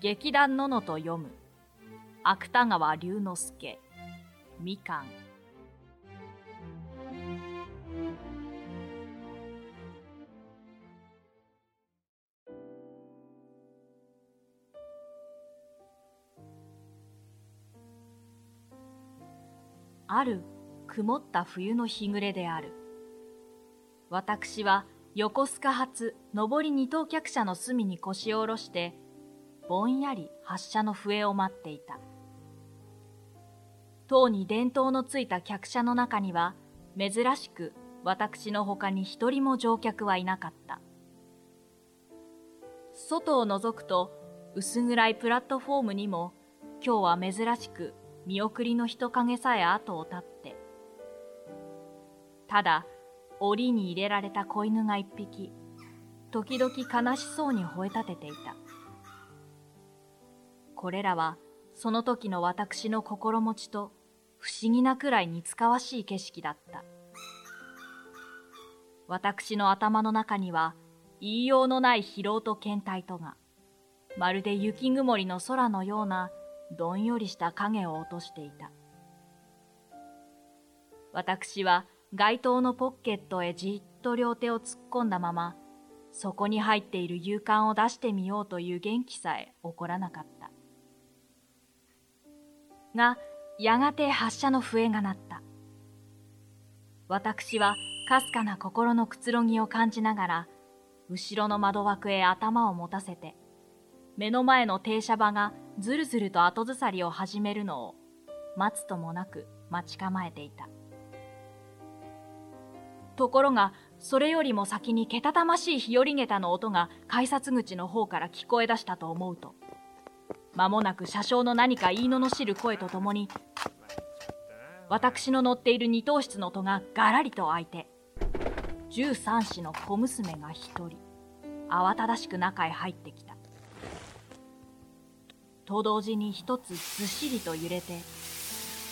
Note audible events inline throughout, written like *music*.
劇団ののと読む。芥川龍之介。みかん。ある曇った冬の日暮れである。私は横須賀発上り二等客車の隅に腰を下ろしてぼんやり発車の笛を待っていた。塔に電灯のついた客車の中には、珍しく私の他に一人も乗客はいなかった。外を覗くと、薄暗いプラットフォームにも、今日は珍しく見送りの人影さえ後を絶って。ただ、檻に入れられた子犬が一匹、時々悲しそうに吠え立てていた。これらはその時の私の心持ちと不思議なくらい似つかわしい景色だった。私の頭の中には言いようのない疲労と倦怠とが、まるで雪曇りの空のようなどんよりした影を落としていた。私は街灯のポッケットへじっと両手を突っ込んだまま、そこに入っている勇敢を出してみようという元気さえ起こらなかった。が、やがて発射の笛が鳴った。私はかすかな心のくつろぎを感じながら、後ろの窓枠へ頭を持たせて、目の前の停車場がずるずると後ずさりを始めるのを待つともなく待ち構えていた。ところが、それよりも先にけたたましい日和げたの音が改札口の方から聞こえ出したと思うと、間もなく車掌の何か言いののしる声とともに、私の乗っている二等室の戸ががらりと開いて、十三子の小娘が一人、慌ただしく中へ入ってきた。と同時に一つずっしりと揺れて、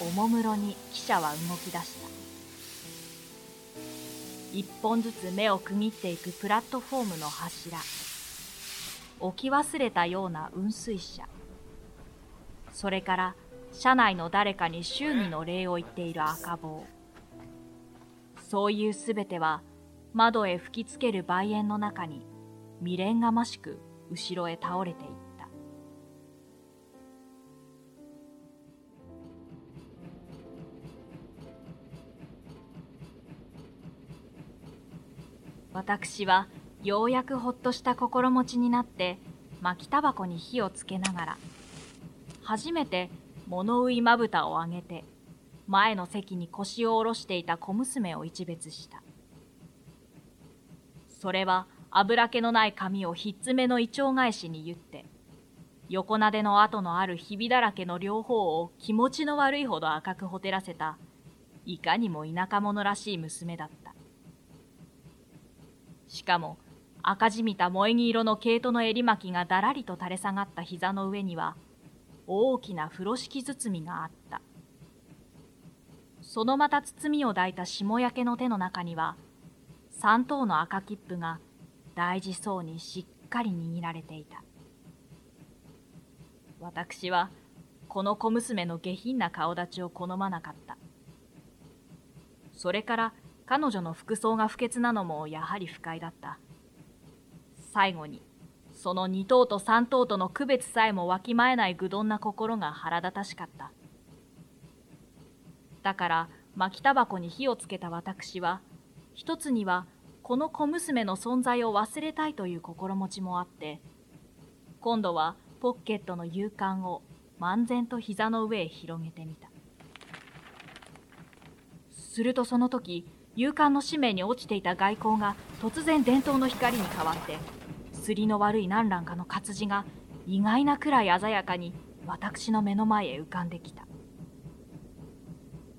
おもむろに汽車は動き出した。一本ずつ目を区切っていくプラットフォームの柱。置き忘れたような雲水車。それから車内の誰かに祝儀の礼を言っている赤棒そういうすべては窓へ吹きつける梅園の中に未練がましく後ろへ倒れていった。私はようやくほっとした心持ちになって巻きタバコに火をつけながら初めて物憂いまぶたを上げて前の席に腰を下ろしていた小娘を一別した。それは油気のない髪をひっつめの胃腸返しに言って横なでの跡のあるひびだらけの両方を気持ちの悪いほど赤くほてらせたいかにも田舎者らしい娘だった。しかも赤じみた萌え木色の毛糸の襟巻きがだらりと垂れ下がった膝の上には大きな風呂敷包みがあった。そのまた包みを抱いた霜焼けの手の中には、三等の赤切符が大事そうにしっかり握られていた。私は、この小娘の下品な顔立ちを好まなかった。それから彼女の服装が不潔なのもやはり不快だった。最後に、その二頭と三頭との区別さえもわきまえない愚鈍な心が腹立たしかった。だから巻きタバコに火をつけた私は、一つにはこの小娘の存在を忘れたいという心持ちもあって、今度はポッケットの勇敢を漫然と膝の上へ広げてみた。するとその時、勇敢の使命に落ちていた外交が突然伝統の光に変わってすりの悪い何覧かの活字が意外なくらい鮮やかに私の目の前へ浮かんできた。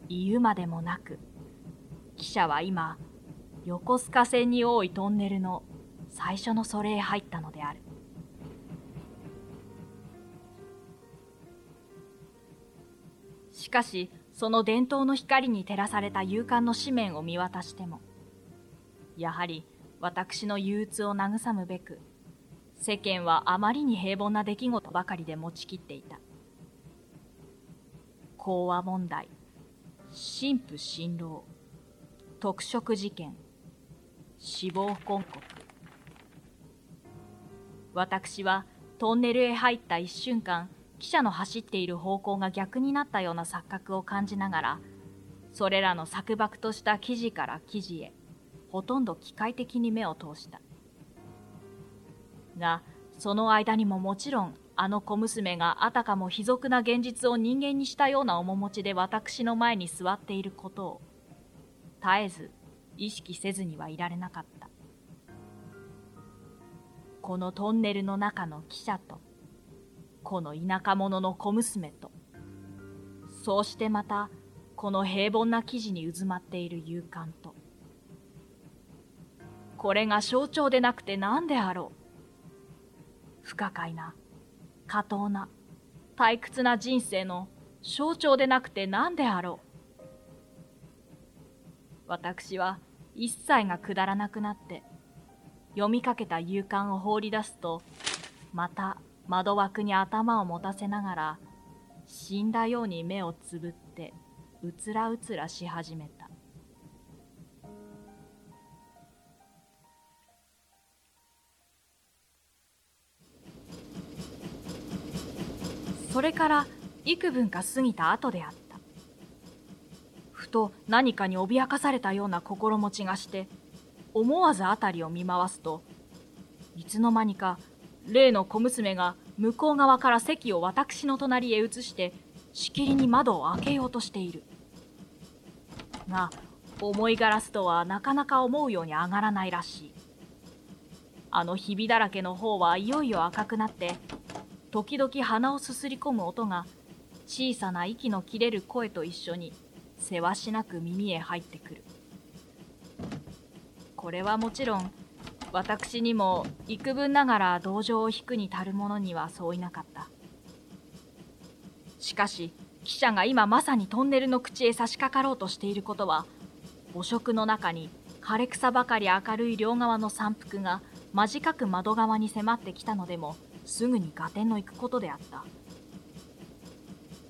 言うまでもなく汽車は今横須賀線に多いトンネルの最初のそれへ入ったのである。しかしその伝統の光に照らされた勇敢の紙面を見渡してもやはり私の憂鬱を慰むべく世間はあまりに平凡な出来事ばかりで持ちきっていた。講和問題、神父新郎、特色事件、死亡婚告。私はトンネルへ入った一瞬間、記者の走っている方向が逆になったような錯覚を感じながら、それらの錯漠とした記事から記事へ、ほとんど機械的に目を通した。が、その間にももちろん、あの小娘があたかも卑俗な現実を人間にしたような面持ちで私の前に座っていることを、絶えず意識せずにはいられなかった。このトンネルの中の汽車と、この田舎者の小娘と、そうしてまた、この平凡な生地に渦まっている勇敢と。これが象徴でなくて何であろう。不可解な、過当な、退屈な人生の象徴でなくて何であろう。私は一切がくだらなくなって、読みかけた勇敢を放り出すと、また窓枠に頭を持たせながら、死んだように目をつぶって、うつらうつらし始めた。それから幾分か過ぎた後であった。ふと何かに脅かされたような心持ちがして、思わず辺りを見回すと、いつの間にか例の小娘が向こう側から席を私の隣へ移して、しきりに窓を開けようとしている。が、重いガラスとはなかなか思うように上がらないらしい。あのひびだらけの方はいよいよ赤くなって、時々鼻をすすり込む音が小さな息の切れる声と一緒にせわしなく耳へ入ってくる。これはもちろん私にも幾分ながら同情を引くに足る者にはそういなかった。しかし記者が今まさにトンネルの口へ差し掛かろうとしていることは汚職の中に枯れ草ばかり明るい両側の山腹が間近く窓側に迫ってきたのでもすぐに合点の行くことであった。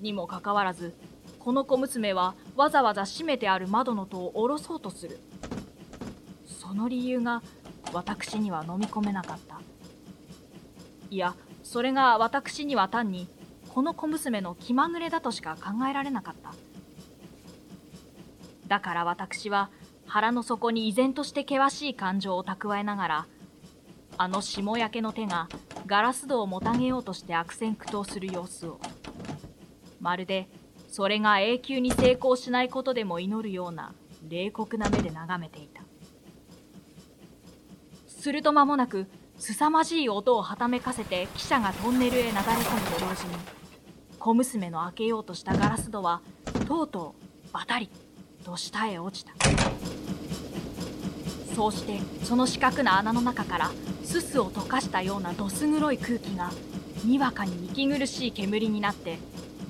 にもかかわらず、この小娘はわざわざ閉めてある窓の戸を下ろそうとする。その理由が私には飲み込めなかった。いや、それが私には単にこの小娘の気まぐれだとしか考えられなかった。だから私は腹の底に依然として険しい感情を蓄えながら、あの霜焼けの手がガラス戸をもたげようとして悪戦苦闘する様子を。まるでそれが永久に成功しないことでも祈るような冷酷な目で眺めていた。すると間もなく凄まじい音をはためかせて汽車がトンネルへなだれ込むと同時に小娘の開けようとしたガラス戸はとうとうバタリと下へ落ちた。そうしてその四角な穴の中からすすを溶かしたようなどす黒い空気がにわかに息苦しい煙になって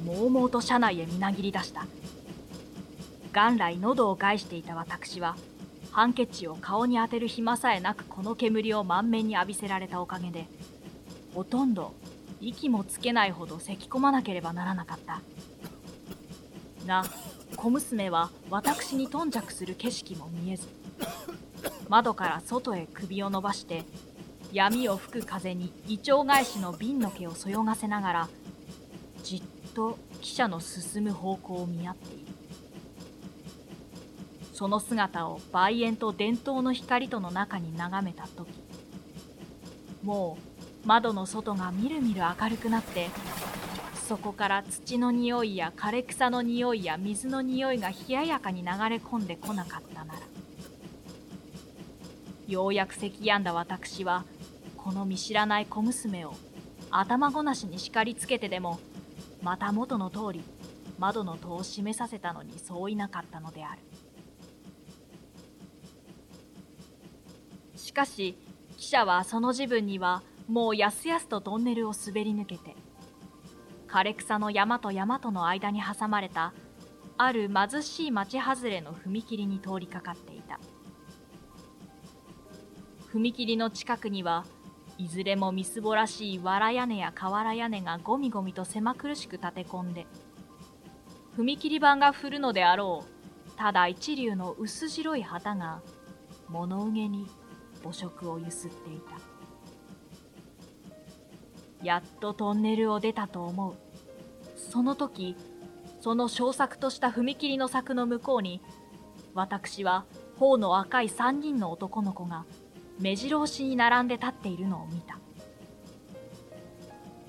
もうもうと車内へみなぎり出した。元来喉を害していた私はハンケチを顔に当てる暇さえなくこの煙を満面に浴びせられたおかげでほとんど息もつけないほど咳き込まなければならなかった。が小娘は私に頓着する景色も見えず。窓から外へ首を伸ばして闇を吹く風に胃腸返しの瓶の毛をそよがせながらじっと汽車の進む方向を見合っている。その姿を梅園と伝統の光との中に眺めた時もう窓の外がみるみる明るくなってそこから土の匂いや枯れ草の匂いや水の匂いが冷ややかに流れ込んでこなかったならようやく咳き止んだ私はこの見知らない小娘を頭ごなしに叱りつけてでもまた元の通り窓の戸を閉めさせたのにそういなかったのである。しかし記者はその自分にはもうやすやすとトンネルを滑り抜けて枯れ草の山と山との間に挟まれたある貧しい町外れの踏切に通りかかっていた。踏切の近くにはいずれもみすぼらしい藁屋根や瓦屋根がゴミゴミと狭苦しく立て込んで踏切板が振るのであろうただ一流の薄白い旗が物憂げに母色をゆすっていた。やっとトンネルを出たと思う。その時その小作とした踏切の柵の向こうに私は頬の赤い三人の男の子が目白押しに並んで立っているのを見た。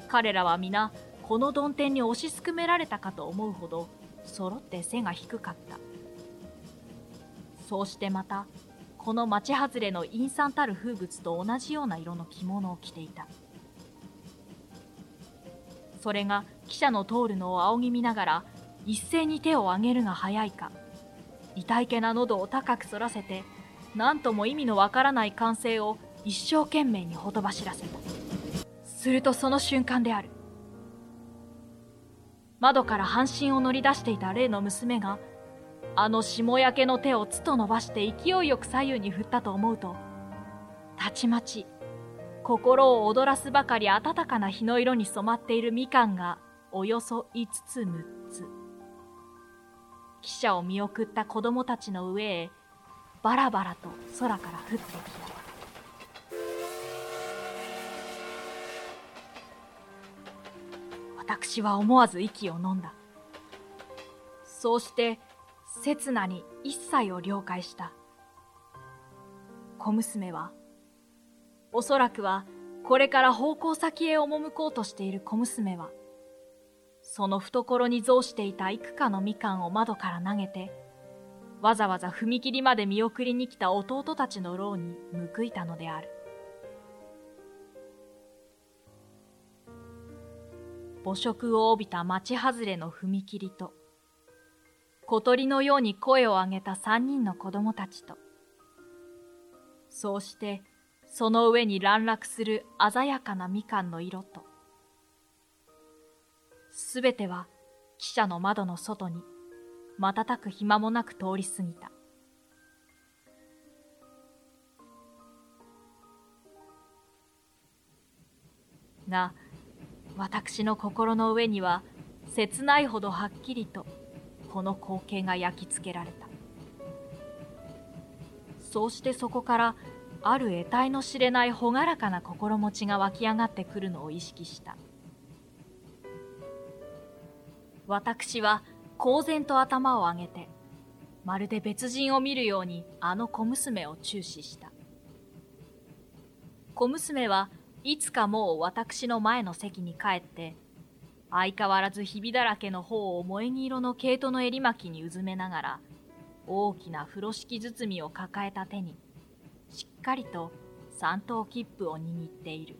彼らは皆この曇天に押しすくめられたかと思うほど揃って背が低かった。そうしてまたこの町外れの陰惨たる風物と同じような色の着物を着ていた。それが汽車の通るのを仰ぎ見ながら一斉に手を上げるが早いか痛いけな喉を高く反らせて何とも意味のわからない歓声を一生懸命にほとばしらせた。するとその瞬間である。窓から半身を乗り出していた例の娘があの霜焼けの手をつと伸ばして勢いよく左右に振ったと思うとたちまち心を躍らすばかり暖かな日の色に染まっているみかんがおよそ5つ6つ。汽車を見送った子供たちの上へバラバラと空から降ってきた。私は思わず息を飲んだ。そうして刹那に一切を了解した。小娘はおそらくはこれから方向先へ赴こうとしている小娘はその懐に蔵していた幾かのみかんを窓から投げてわざわざ踏切まで見送りに来た弟たちの牢に報いたのである。母色を帯びた町外れの踏切と小鳥のように声を上げた三人の子供たちとそうしてその上に乱落する鮮やかなみかんの色とすべては汽車の窓の外に瞬く暇もなく通り過ぎた。が私の心の上には切ないほどはっきりとこの光景が焼き付けられた。そうしてそこからある得体の知れない朗らかな心持ちが湧き上がってくるのを意識した。私は公然と頭を上げてまるで別人を見るようにあの小娘を注視した。小娘はいつかもう私の前の席に帰って相変わらずひびだらけの方を萌木色の毛糸の襟巻きにうずめながら大きな風呂敷包みを抱えた手にしっかりと三等切符を握っている。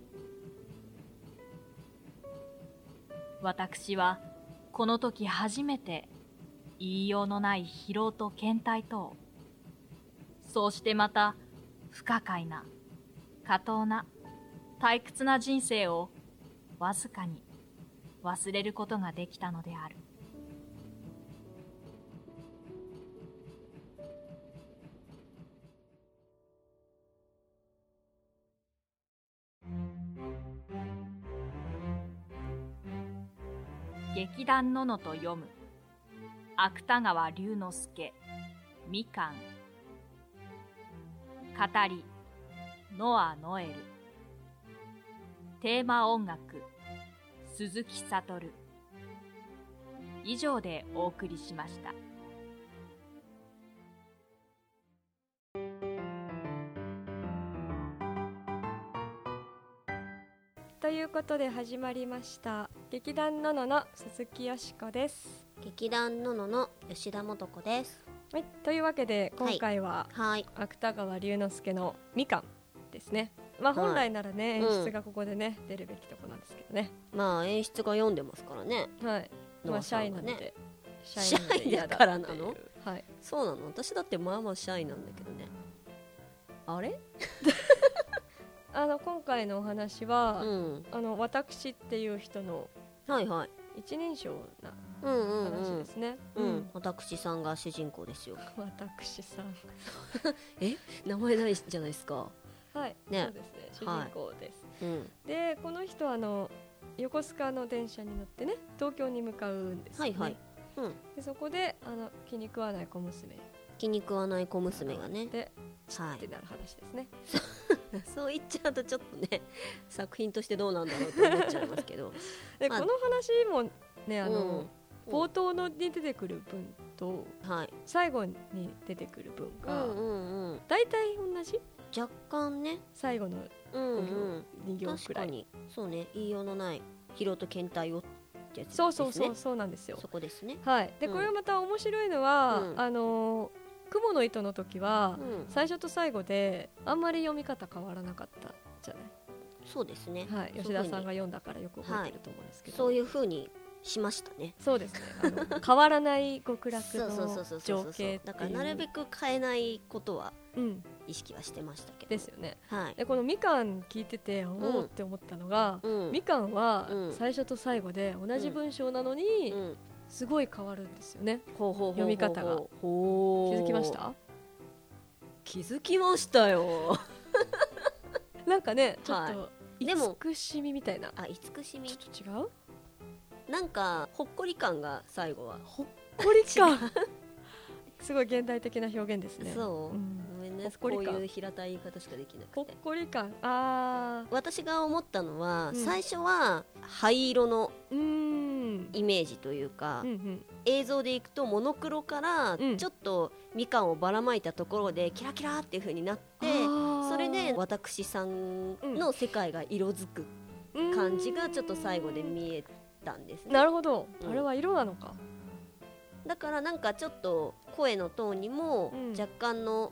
私はこの時初めて言いようのない疲労と倦怠とそうしてまた不可解な過当な退屈な人生をわずかに忘れることができたのである。劇団ののと読む。芥川龍之介。みかん。語り。ノア・ノエル。テーマ音楽。鈴木悟。以上でお送りしました。いうことで始まりました。劇団ののの鈴木よしこです。劇団ののの吉田素子です。はいというわけで今回は、はい。芥川龍之介のみかんですね。まあはい本来ならね、うん演出がここでね出るべきとこなんですけどね。まあ演出が読んでますからね。はい。まあシャイなので、シシャイだからなの？はい。そうなの？私だってまあまあシャイなんだけどね。あれ？*laughs* あの今回のお話は、うん。あの私っていう人のはいはい。一人称なうんうんう話んですね、うん、私さんが主人公ですよ。私さん *laughs* 名前ないじゃないですか。はい、ね。そうですね。主人公です、うん。でこの人はあの横須賀の電車に乗ってね東京に向かうんですよ、ね、はいはい。うん。でそこであの気に食わない小娘気に食わない小娘がね。ではい。ってなる話ですね、*laughs* そう言っちゃうとちょっとね作品としてどうなんだろうと思っちゃいますけど。まあ。でこの話もねあの、うん。冒頭のに出てくる文とはい。最後に出てくる文がうんうんうん。大体同じ？若干ね。最後のうんうん。2行くい、確からに。そうね。言いようのない疲労と検体をってやつですね。そうそうそうそうなんですよ。そこですね。はい。でうん。これまた面白いのは、うん。あの雲の糸の時は、うん。最初と最後であんまり読み方変わらなかったじゃそうですね。ない、はい、吉田さんが読んだからよく覚えてると思うんですけど、そういう風にしましたね。そうですね。あの変わらない極楽の情景だからなるべく変えないことはうん、意識はしてましたけど。ですよね。はい。でこのみかん聞いてておおって思ったのが、うん。みかんはうん。最初と最後で同じ文章なのにうんすごい変わるんですよね、ほうほうほうほう読み方が。ほう。気づきました？気づきましたよ。*laughs* なんかねちょっはい。とでも慈しみみたいな。あ慈しみ？ちょっと違う？なんかほっこり感が最後は。ほっこり感？*laughs* すごい現代的な表現ですね。そう、ん。ごめんね。ほっこういう平たい言い方しかできなほっくてこり感。あ私が思ったのは、うん。最初は灰色のーうーんイメージというか、うんうん。映像でいくとモノクロからうん。ちょっとみかんをばらまいたところでキラキラっていう風になってあー。それで私さんの世界が色づく感じがちょっと最後で見えたんですね。なるほど、うん。あれは色なのか。だからなんかちょっと声のトーンにもうん。若干の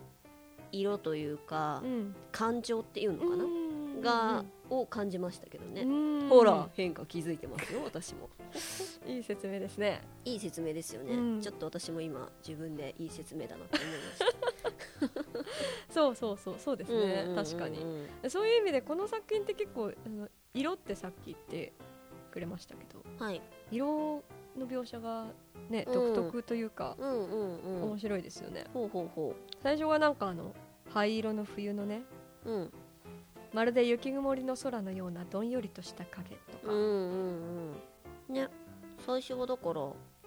色というか、ん。感情っていうのかな、うん。がを感じましたけどね、うん。ほら変化気づいてますよ私も。*laughs* いい説明ですね。いい説明ですよね、うん。ちょっと私も今自分でいい説明だなと思いました。*laughs* そうそうそうそうですね、うんうんうんうん。確かに。そういう意味でこの作品って結構あの色ってさっき言ってくれましたけどはい。色の描写がねうん。独特というか、うんうんうん。面白いですよね。ほうほうほ最初はなんかあの灰色の冬のねううんまるで雪曇りの空のようなどんよりとした影とか、うんうんうん。ね。最初はだから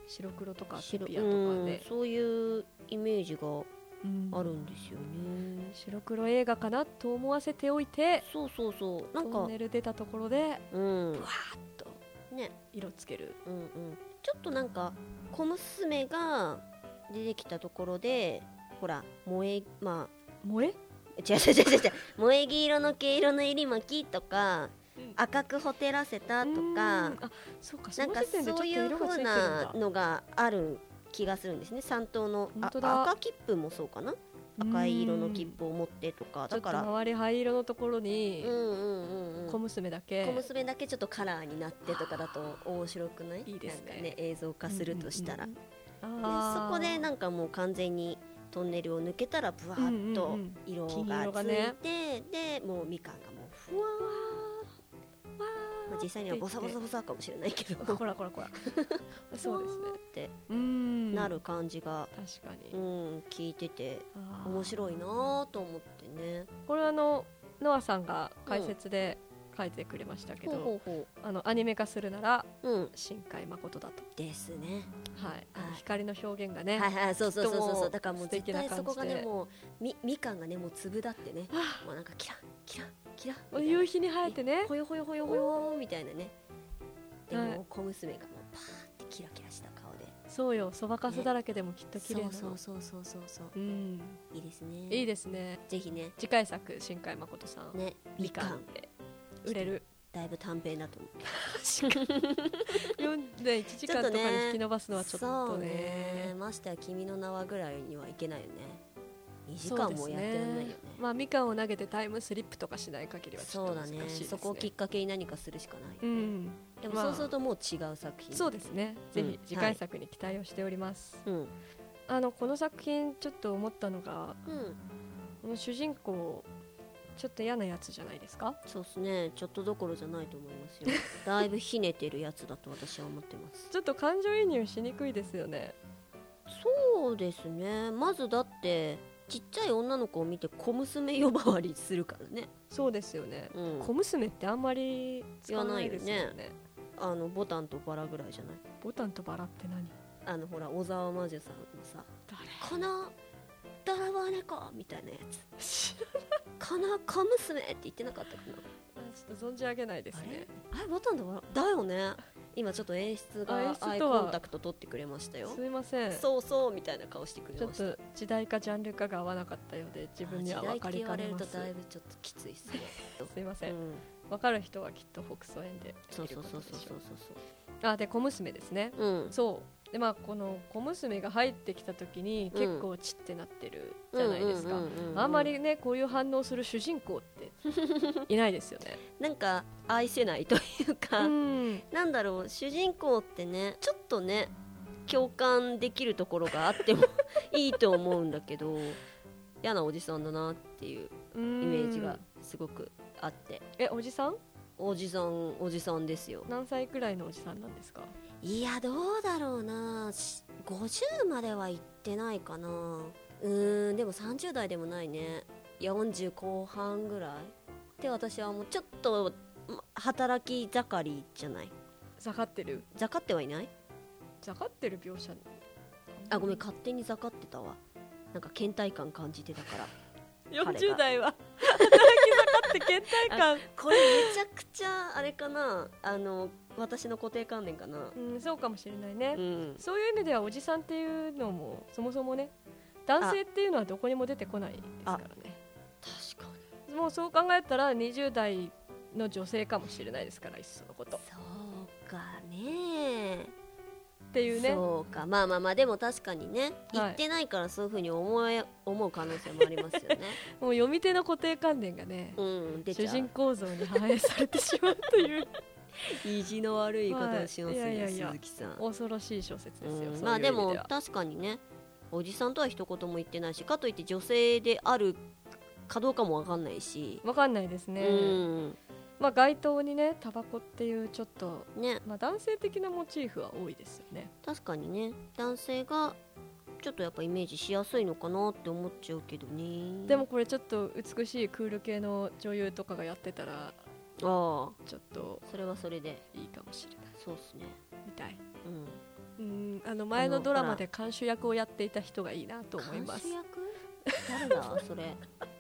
白黒とかセ白ピアとかうんで、そういうイメージがうん。あるんですよね、白黒映画かなと思わせておいてそうそうそう。なんかトンネル出たところでうん。ブワーッとね。色つける。うんうん。ちょっとなんか小娘が出てきたところでほら萌えま萌え？あ違う違う違う違う。萌え木色の毛色の襟巻きとかうん赤くほてらせたとうん。かあそうかそなんかそういう色がついてるん風なだのがある気がするんですね。三等の赤切符もそうかな？赤い色の切符を持ってとか。だから周り灰色のところにうんうんうんうん。小娘だけ、小娘だけちょっとカラーになってとかだと面白くない？いいですね。ね映像化するとしたら、そこでなんかもう完全にトンネルを抜けたらブワーッとうんうんうん。色金がついて、でもうみかんがもうふわー、わまあ、実際にはボサボサボサかもしれないけど。*laughs* ーこらこらこら。そうですね。ってうん。なる感じが、確かうに、ん、聞いてて面白いなぁと思ってね。これあのノアさんが解説で書いてくれましたけど、ほうほうほあのアニメ化するならううん。新海誠だと。ですね。はい、あのはい。光の表現がね、はいはい。そうそうそうそう。そううだからもう絶対そこがねもうみみかんがねもう粒だってねあもうなんかキラッキラッキラ夕日に生えてね。ほよほよほよほよみたいなね。ではい。も小娘がもうパーってキラキラした顔で。そうよ。そばかすだらけでもきっと綺麗な。のそうそうそうそうそうそう。うん。いいですね。いいですね。ぜひね。次回作新海誠さん、ね。みかん。で売れる。だいぶ短編だと思う。4で1時間とかに引き伸ばすのはちょっとね。ね。ましてや君の名はぐらいにはいけないよね。2時間もやってらんないよね。まあみかんを投げてタイムスリップとかしない限りはちょっと難しいですね。そこをきっかけに何かするしかない、うん。でもまあそうするともう違う作品。そうですね。ぜうん。ひ次回作に期待をしております、うん。あのこの作品ちょっと思ったのがうん。この主人公ちょっと嫌なやつじゃないですか？そうですね。ちょっとどころじゃないと思いますよ。*laughs* だいぶひねてるやつだと私は思ってます。ちょっと感情移入しにくいですよね。そうですね。まずだってちっちゃい女の子を見て小娘呼ばわりするからね、そうですよね、うん、小娘ってあんまり使わないですよね。言わあのボタンとバラぐらいじゃない？ボタンとバラって何？あのほら小沢魔女さんのさ誰「この泥棒猫」みたいなやつ「この小娘」って言ってなかったかな。ちょっと存じ上げないですね。あれボタンとバラだよね。今ちょっと演出がアイコンタクト取ってくれましたよ。すいません。そうそうみたいな顔してくちょっれました。と時代かジャンルかが合わなかったようで自分には分かりかねます。時代って言われるとだいぶちょっときついっすね、*laughs* すいませうん。ん、分かる人はきっと北総園でそうそうそうそうそうそうあで小娘ですね。そううん。そうでまあこの小娘が入ってきた時にうん。結構チってなってるじゃないですか。あんまりねこういう反応する主人公って *laughs* いないですよね。なんか愛せないというか、うん。なんだろう主人公ってねちょっとね共感できるところがあっても *laughs* いいと思うんだけど嫌なおじさんだなっていうイイメージがすごくあって。えおじさん？おじさんおじさんですよ。何歳くらいのおじさんなんですか？いやどうだろうな。し50までは行ってないかな。うーんでも30代でもないね。40後半ぐらい。で私はもうちょっとま働き盛りじゃない。ざかってる？ざかってはいない？ざかってる描写？あごめん勝手にざかってたわ。なんか倦怠感感じてたから。彼が。40代は。*laughs* 働き盛って倦怠感。これめちゃくちゃあれかな？あの私の固定観念かな？うんそうかもしれないね、うん。そういう意味ではおじさんっていうのもそもそもね男性っていうのはどこにも出てこないですからね。確かに。もうそう考えたら20代の女性かもしれないですからいっそのこと。そうかねっていうね。そうか。まあまあまあでも確かにね。言ってないからそういうふうに思え思う可能性もありますよね。*laughs* もう読み手の固定観念がねうん主人公像に反映されてしまうという。*laughs* 意地の悪い言い方をしますね、はい。いやいや鈴木さん。恐ろしい小説ですよ、うん。まあでも確かにねおじさんとは一言も言ってないしかといって女性であるかどうかもわかんないし、わかんないですね、うんまあ街頭にねタバコっていうちょっとね。まあ男性的なモチーフは多いですよね。確かにね。男性がちょっとやっぱイメージしやすいのかなって思っちゃうけどね。でもこれちょっと美しいクール系の女優とかがやってたらああ。ちょっとそれはそれで。いいかもしれない。そうっすね。みたい。うん。うんあの前のドラマで監修役をやっていた人がいいなと思います。監修役？誰だ？それ。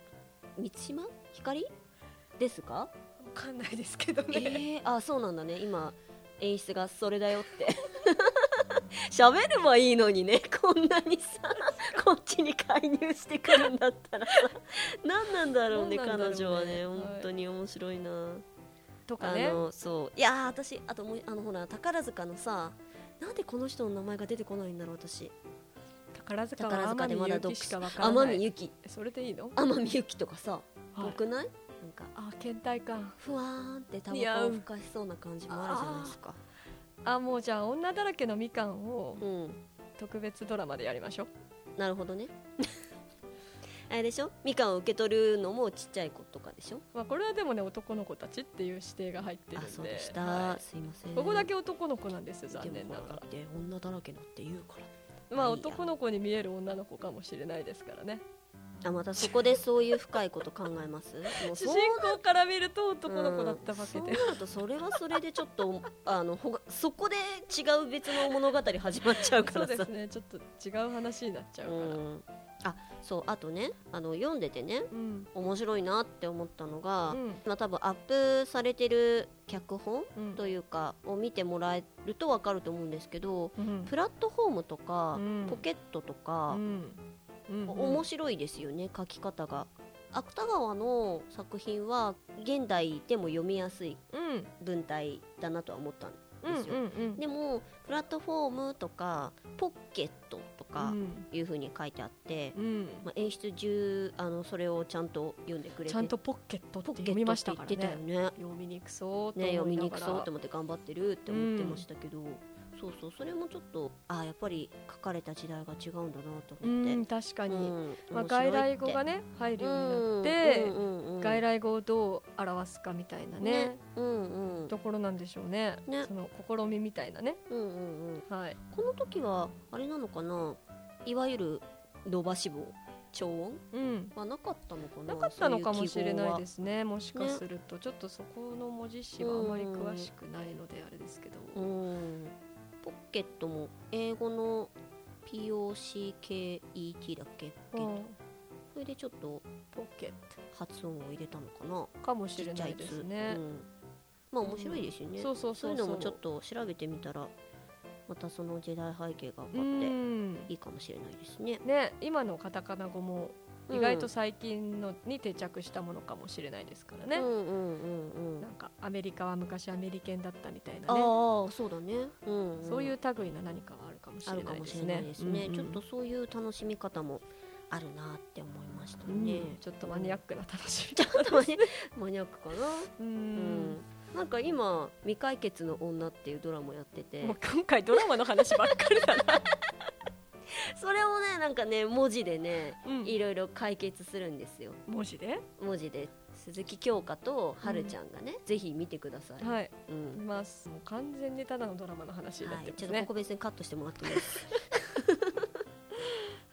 *laughs* 満島？ひかりですか？わかんないですけどえね、ー、あそうなんだね。今演出がそれだよって。喋ればいいのにね。こんなにさこっちに介入してくるんだったら。さ何なんだろうねね。彼女はね。はい本当に面白いな、あとかね。のそう。いやー私あともうあのほら宝塚のさなんでこの人の名前が出てこないんだろう私。宝塚はまだ祐希しかわから天ない。海祐希。それでいいの、天海祐希とかさはい。よくない？なんかあ倦怠感。ふわーんってタバコをふかしそうな感じもあるじゃないですか。あもうじゃあ女だらけのみかんをうん。特別ドラマでやりましょう。なるほどね。*laughs* あれでしょ？みかんを受け取るのもちっちゃい子とかでしょ？まあこれはでもね男の子たちっていう指定が入ってるんで。あそうでした、はい。すいません。ここだけ男の子なんですよ残念ならって女だらけだって言うからら。まあいいや。男の子に見える女の子かもしれないですからねあまたそこでそういう深いこと考えます？*laughs* 主人公から見ると男の子だったわけで。うんそうなるとそれはそれでちょっとあのほがそこで違う別の物語始まっちゃうかそうですね。ちょっと違う話になっちゃうから。うん。あそうあとねあの読んでてねうん。面白いなって思ったのが、うん。まあ、多分アップされてる脚本うん。というかを見てもらえると分かると思うんですけどうん。プラットフォームとか、うん。ポケットとかう、んうん。面白いですよね書き方が。芥川の作品は現代でも読みやすいうん。文体だなとは思ったんうんですよ、うんうんでもプラットフォームとかポッケットとかうん。いう風に書いてあって、うん。まあ、演出中あのそれをちゃんと読んでくれてちゃんとポッケットってポッケ読みましたからね。読みにくそうとね。読みにくそうって思って頑張ってるって思ってましたけど、そうそうそれもちょっとあやっぱり書かれた時代が違うんだなとう思って、ん確かに、うんまあ、外来語がね入るようになって、うんうんうんうん外来語をどう表すかみたいなねねうんうんところなんでしょうね。ね。その試みみたいなね。うんうんうん。はい。この時はあれなのかな？いわゆる伸ばし棒？超音？うん。はなかったのかな？なかったのかもしれないすですね。もしかすると、ちょっとそこの文字詞はあまり詳しくないのであれですけど、うんポッケットも英語の POCKET だっけポッケッそれでちょっとポケッ発音を入れたのかな？トかもしれないいでつすね。う、ん、まあ面白いですよね、そうそうそうそう。いうのもちょっと調べてみたらまたその時代背景がう分かってん。いいかもしれないですね、ね今のカタカナ語もうん意外と最近のに定着したものかもしれないですからね、うんうんうんうん。なんかアメリカは昔アメリケンだったみたいあなね。あそうだね、うんうん。そういう類の何かはあるかもしあれなないですね。いですね、うんうん。ちょっとそういう楽しみ方もあるなって思いましたうん。ね、ちょっとマニアックな楽しみちょっマニアックかな？ううんん。なんか今「未解決の女」っていうドラマやってて。もう今回ドラマの話ばっかりだな、*laughs* それをねなんかね文字でねうん。いろいろ解決するんですよ。文字で？文字で。鈴木京香とはるちゃんがね、ぜひ見てください、はい。うん。見ますもう完全にただのドラマの話になっはい、てますね。ちょっとここ別にカットしてもらってもいいです。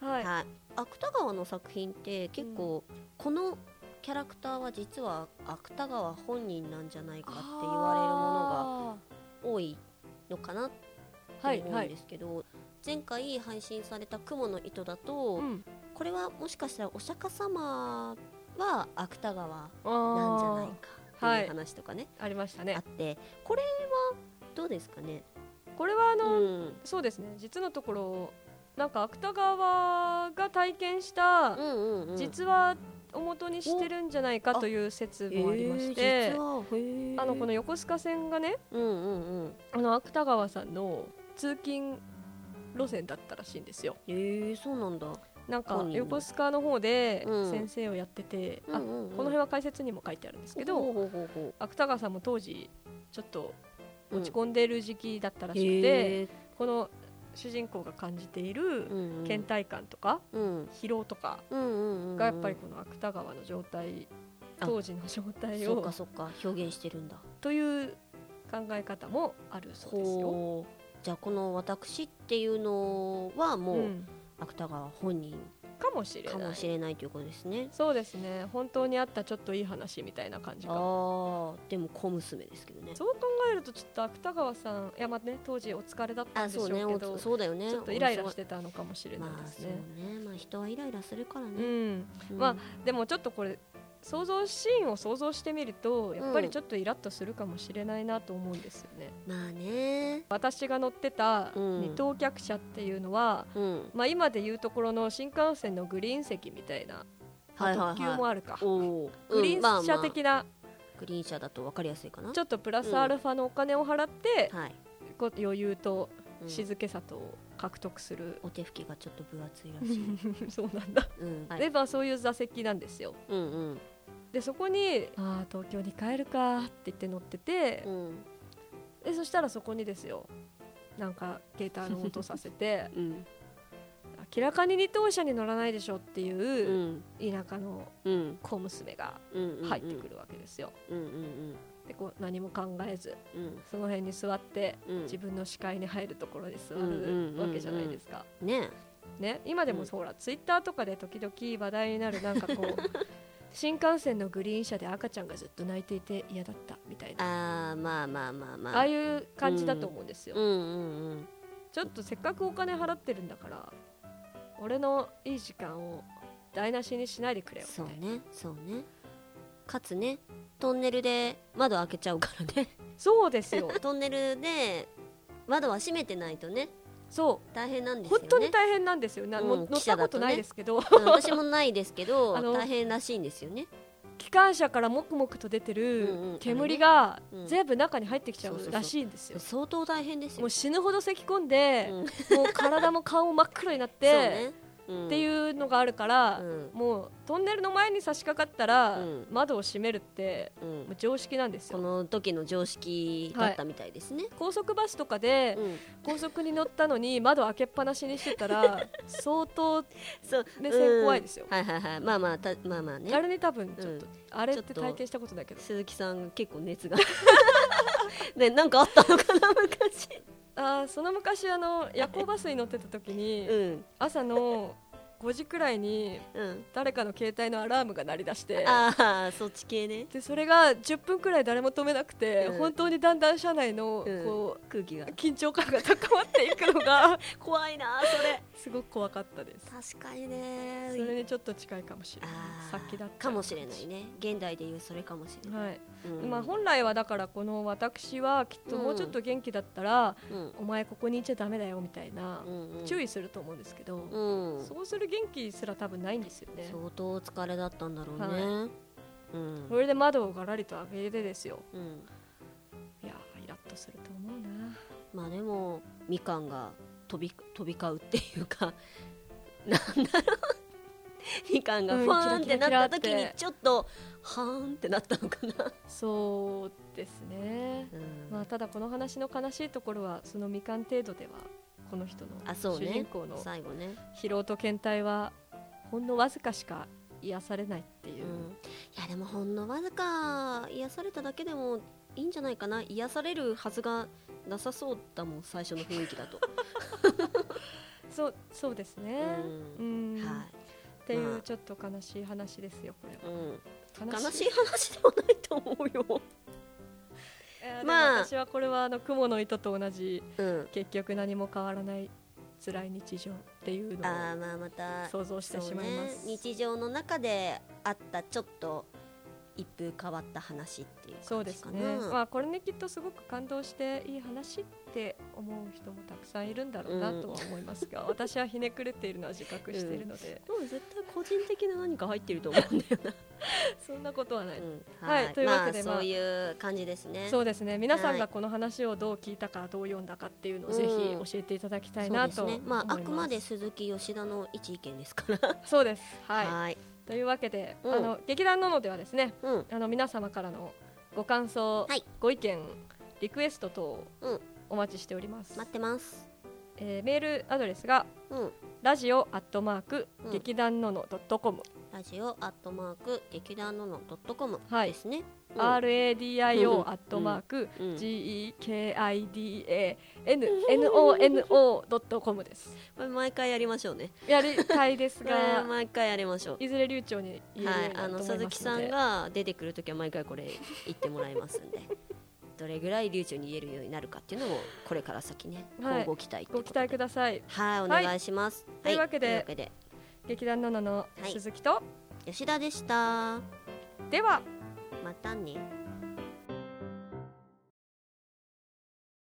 *laughs* はい、はい、芥川の作品って結構、このキャラクターは実は芥川本人なんじゃないかって言われるものが多いのかなってはい思うんですけど、前回配信された「雲の糸」だと、うん。これはもしかしたらお釈迦様は芥川なんじゃないあかっていう話とかね、ー。ありましたあね。ってこれはどうですかね？これはあうの、ん。そうですね。実のところなんか芥川が体験した、実話を元にしてるんじゃないかという説もありまして、あのこの横須賀線がねうんうんうん。あの芥川さんの通勤路線だったらしいんですよ。えー、そうなんだ。なんか横須賀の方でうん。先生をやってて、あうんうんうん。この辺は解説にも書いてあるんですけど、ほうほうほうほ芥川さんも当時ちょっとう落ち込んでいる時期だったらしくて、へーこの主人公が感じているうんうん。倦怠感とかうん。疲労とかうんうんうんうん。がやっぱりこの芥川の状態あ当時の状態そっをかそっか。表現してるんだ。という考え方もあるそうですよ。じゃあこの私っていうのはもううん。芥川本人かもしれかもないしれない。ということですねそうですね。本当にあったちょっといい話みたいな感じあか。もーでも小娘ですけどね。そう考えるとちょっと芥川さんいやまあね。当時お疲れだったんでしょうけどおそうだよね。ちょっとイライラしてたのかもしれないですね。ね。まあ人はイライラするからね、うん、うん。まあでもちょっとこれ想像シーンを想像してみるとやっぱりちょっとイラッとするかもしれないなと思うんですよね。まあね。私が乗ってたうん。二等客車っていうのは、うん。まあ今でいうところの新幹線のグリーン席みたいな、はいはいはい。特急もあるか、おー。グリうん。まあまあーン車的なグリーン車だと分かりやすいかな。ちょっとプラスアルファのお金を払って、はい、こう余裕とうん。静けさと獲得する、お手拭きがちょっと分厚いらしい、*laughs* そうなんだ、うん。はいでまあそういう座席なんですよ。うんうん。でそこに「ああ東京に帰るか」って言って乗っててう、ん。でそしたらそこにですよなんか携帯の音させて *laughs* うん。明らかに二等車に乗らないでしょっていううん。田舎のうん。小娘がうん入ってくるわけですよ。うんうんでこう何も考えずうん。その辺に座ってうん。自分の視界に入るところに座るわけじゃないですか。ね。ね、今でもほら、ツイッターとかで時々話題になるなんかこう *laughs* 新幹線のグリーン車で赤ちゃんがずっと泣いていて嫌だったみたいな。あーまあまあまあまあ。ああいう感じだと思うんですよ。うん。うんうんちょっとせっかくお金払ってるんだから俺のいい時間を台無しにしないでくれよそうねそうねかつねトンネルで窓開けちゃうからね。そうですよ。*laughs* トンネルで窓は閉めてないとね。そ大変なんでうすよね。本当に大変なんですよ、なうんも乗ったことないですけど、うん私もないですけど *laughs* 大変らしいんですよね。機関車からもくもくと出てる煙がうん。全部中に入ってきちゃそうらしいんですよ。相当大変ですよ。もう死ぬほど咳込んで、うん。もう体も顔も真っ黒になって、*laughs* っていうのがあるから、うん。もうトンネルの前に差し掛かったら、うん。窓を閉めるって常識なんですこよの時の常識だったみたいですね、高速バスとかで、うん。高速に乗ったのに窓開けっぱなしにしてたら *laughs* 相当そう。目線怖いですよ。うんはいはいはい。まあまあたまあまあね。あれに多分ちょっと、うんあれってと体験したことだけど。鈴木さん結構熱が。*laughs* ねなんかあったのかな昔あーその昔あの夜行バスに乗ってた時に、うん。朝の5時くらいにうん。誰かの携帯のアラームが鳴り出してああそっち系ね。でそれが10分くらい誰も止めなくて、うん。本当にだんだん車内のうん。こ空気が。う緊張感が高まっていくのが *laughs* 怖いなそれ。すごく怖かったです。確かにね。それにちょっと近いかもしれない。さっきだった。かもしれないね。現代でいうそれかもしれない、はいうん。まあ、本来はだからこの私はきっともうちょっと元気だったら、うん。お前ここにいちゃダメだよみたいなうんうん。注意すると思うんですけど、うん。そうする元気すら多分ないんですよね。相当お疲れだったんだろうね、はうん。それで窓をガラリと開けてですよ。うん。いやーイラッとすると思うな。まあでもみかんが飛び飛び交うっていうかなんだろう *laughs* みかんがうんファーンってなった時にちょっとはーんってなったのかな、そうですね。うん。まあただこの話の悲しいところはそのみかん程度ではこの人の主人公の最後ね、疲労と倦怠はほんのわずかしか癒されないっていう。う、ん、いやでもほんのわずか癒されただけでもいいんじゃないかな。癒されるはずがなさそうだもん最初の雰囲気だと、*laughs* そうそうですね。ううん。んはっていまあうちょっと悲しい話ですよこれい、うん、は悲しい？話ではないと思うよ、えーまあ。私はこれはあの雲の糸と同じうん、結局何も変わらない辛い日常っていうのをあーまあまた想像してしまいます、ね、日常の中であったちょっと一風変わった話っていうそうですね、まあ、これにきっとすごく感動していい話って思う人もたくさんいるんだろうなとは思いますが、私はひねくれているのは自覚しているので、でも絶対個人的な何か入ってると思うんだよな、そんなことはない、うん。はい。というわけでまあまあ、そういう感じですね。そうですね。皆さんはい。がこの話をどう聞いたかどう読んだかっていうのをうん。ぜひ教えていただきたいなとね。まああくまで鈴木吉田の一意見ですから。そうです。はい、はいというわけで、うん。あの劇団ののではですねうん。あの皆様からのご感想、はい。ご意見リクエスト等うん。お待ちしております、待ってます。えーメールアドレスがうん。ラジオアットマークうん劇団ののドットコム。ラジオアットマーク劇団ののドットコムはい。ですね、RADIO うん。アットマークうん。GEKIDANNONO *laughs* ドットコムです。これ毎回やりましょうね。やりたいですが毎回やりましょう。いずれ流暢に言えるよはい、あの鈴木さんが出てくるときは毎回これ言ってもらいますんで。*laughs* どれぐらい流暢に言えるようになるかっていうのをこれから先ね、はい。今後期待ご期待くだださい。はいお願いします、というわけでけで。劇団のののはい。鈴木と吉田でした。ではまたね。